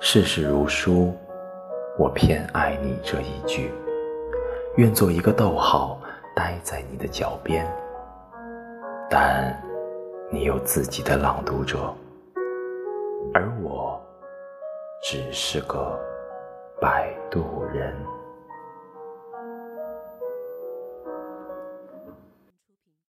世事如书我偏爱你这一句。愿做一个逗号待在你的脚边。但你有自己的朗读者而我只是个摆渡人。